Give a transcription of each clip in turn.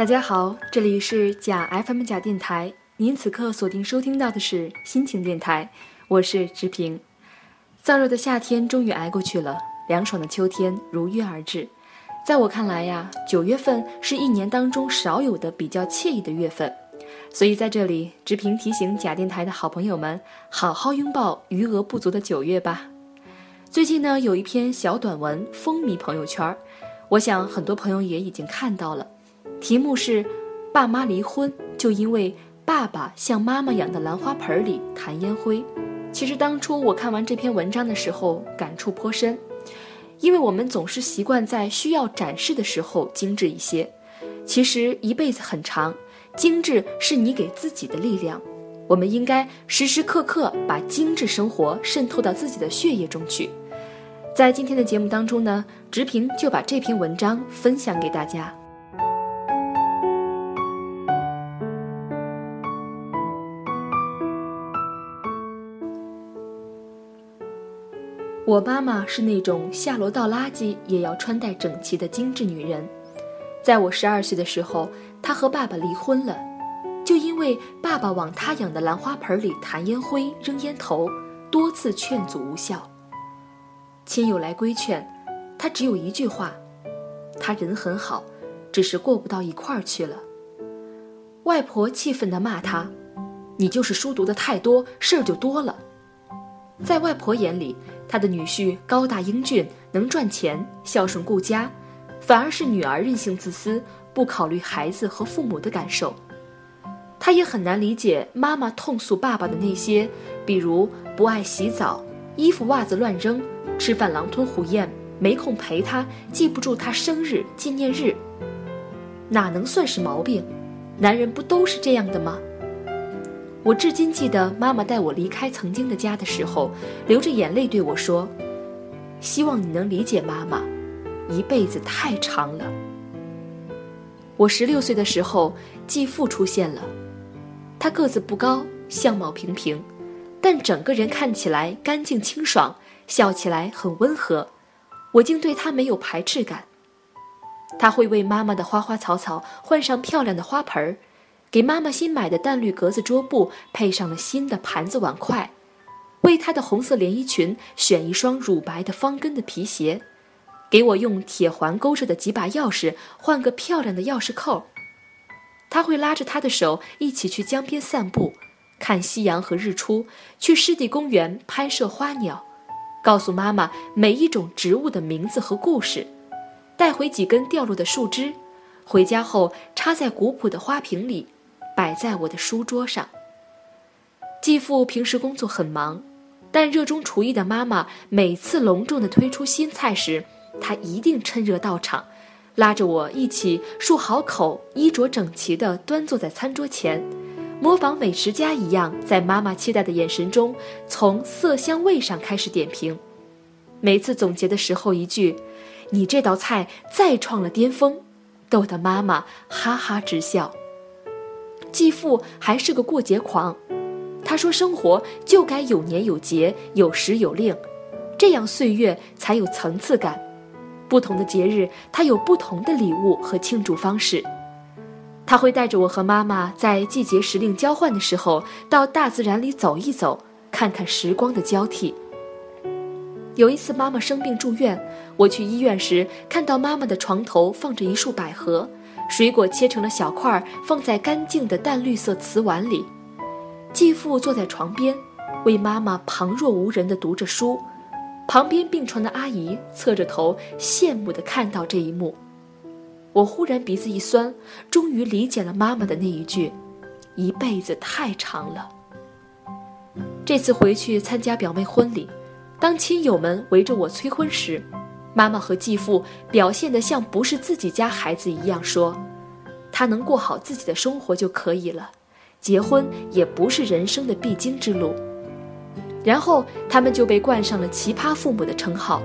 大家好，这里是假 FM 假电台，您此刻锁定收听到的是心情电台，我是直平。燥热的夏天终于挨过去了，凉爽的秋天如约而至。在我看来呀，九月份是一年当中少有的比较惬意的月份，所以在这里，直平提醒假电台的好朋友们，好好拥抱余额不足的九月吧。最近呢，有一篇小短文风靡朋友圈，我想很多朋友也已经看到了。题目是：爸妈离婚，就因为爸爸像妈妈养的兰花盆里弹烟灰。其实当初我看完这篇文章的时候，感触颇深，因为我们总是习惯在需要展示的时候精致一些。其实一辈子很长，精致是你给自己的力量。我们应该时时刻刻把精致生活渗透到自己的血液中去。在今天的节目当中呢，直平就把这篇文章分享给大家。我妈妈是那种下楼倒垃圾也要穿戴整齐的精致女人。在我十二岁的时候，她和爸爸离婚了，就因为爸爸往她养的兰花盆里弹烟灰、扔烟头，多次劝阻无效。亲友来规劝，她只有一句话：“他人很好，只是过不到一块儿去了。”外婆气愤地骂她：“你就是书读的太多，事儿就多了。”在外婆眼里，他的女婿高大英俊，能赚钱，孝顺顾家，反而是女儿任性自私，不考虑孩子和父母的感受。他也很难理解妈妈痛诉爸爸的那些，比如不爱洗澡、衣服袜子乱扔、吃饭狼吞虎咽、没空陪他、记不住他生日纪念日。哪能算是毛病？男人不都是这样的吗？我至今记得妈妈带我离开曾经的家的时候，流着眼泪对我说：“希望你能理解妈妈，一辈子太长了。”我十六岁的时候，继父出现了，他个子不高，相貌平平，但整个人看起来干净清爽，笑起来很温和，我竟对他没有排斥感。他会为妈妈的花花草草换上漂亮的花盆儿。给妈妈新买的淡绿格子桌布配上了新的盘子碗筷，为她的红色连衣裙选一双乳白的方跟的皮鞋，给我用铁环勾着的几把钥匙换个漂亮的钥匙扣。他会拉着她的手一起去江边散步，看夕阳和日出，去湿地公园拍摄花鸟，告诉妈妈每一种植物的名字和故事，带回几根掉落的树枝，回家后插在古朴的花瓶里。摆在我的书桌上。继父平时工作很忙，但热衷厨艺的妈妈每次隆重的推出新菜时，他一定趁热到场，拉着我一起漱好口，衣着整齐地端坐在餐桌前，模仿美食家一样，在妈妈期待的眼神中，从色香味上开始点评。每次总结的时候，一句“你这道菜再创了巅峰”，逗得妈妈哈哈直笑。继父还是个过节狂，他说：“生活就该有年有节，有时有令，这样岁月才有层次感。不同的节日，他有不同的礼物和庆祝方式。他会带着我和妈妈在季节时令交换的时候，到大自然里走一走，看看时光的交替。有一次妈妈生病住院，我去医院时，看到妈妈的床头放着一束百合。”水果切成了小块，放在干净的淡绿色瓷碗里。继父坐在床边，为妈妈旁若无人地读着书。旁边病床的阿姨侧着头，羡慕地看到这一幕。我忽然鼻子一酸，终于理解了妈妈的那一句：“一辈子太长了。”这次回去参加表妹婚礼，当亲友们围着我催婚时。妈妈和继父表现得像不是自己家孩子一样，说：“他能过好自己的生活就可以了，结婚也不是人生的必经之路。”然后他们就被冠上了“奇葩父母”的称号，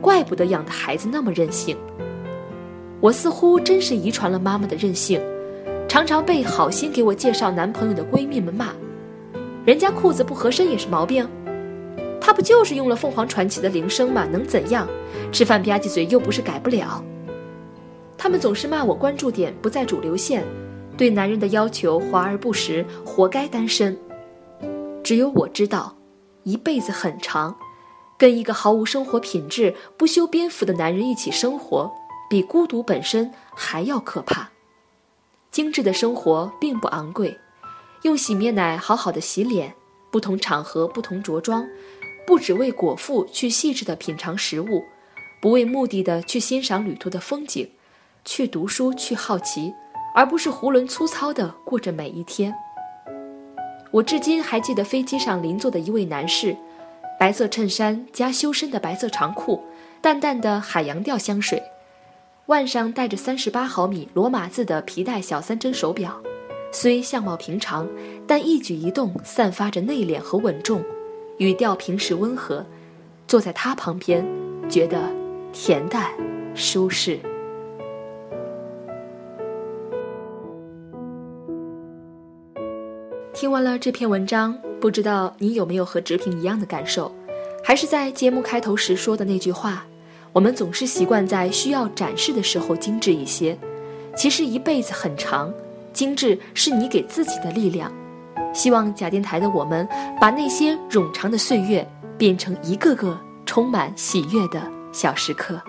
怪不得养的孩子那么任性。我似乎真是遗传了妈妈的任性，常常被好心给我介绍男朋友的闺蜜们骂：“人家裤子不合身也是毛病。”他不就是用了凤凰传奇的铃声吗？能怎样？吃饭吧唧嘴又不是改不了。他们总是骂我关注点不在主流线，对男人的要求华而不实，活该单身。只有我知道，一辈子很长，跟一个毫无生活品质、不修边幅的男人一起生活，比孤独本身还要可怕。精致的生活并不昂贵，用洗面奶好好的洗脸，不同场合不同着装，不只为果腹去细致的品尝食物，不为目的的去欣赏旅途的风景，去读书去好奇，而不是囫囵粗糙的过着每一天。我至今还记得飞机上邻座的一位男士，白色衬衫加修身的白色长裤，淡淡的海洋调香水。腕上戴着三十八毫米罗马字的皮带小三针手表，虽相貌平常，但一举一动散发着内敛和稳重，语调平时温和。坐在他旁边，觉得恬淡舒适。听完了这篇文章，不知道你有没有和直平一样的感受？还是在节目开头时说的那句话？我们总是习惯在需要展示的时候精致一些，其实一辈子很长，精致是你给自己的力量。希望假电台的我们，把那些冗长的岁月变成一个个充满喜悦的小时刻。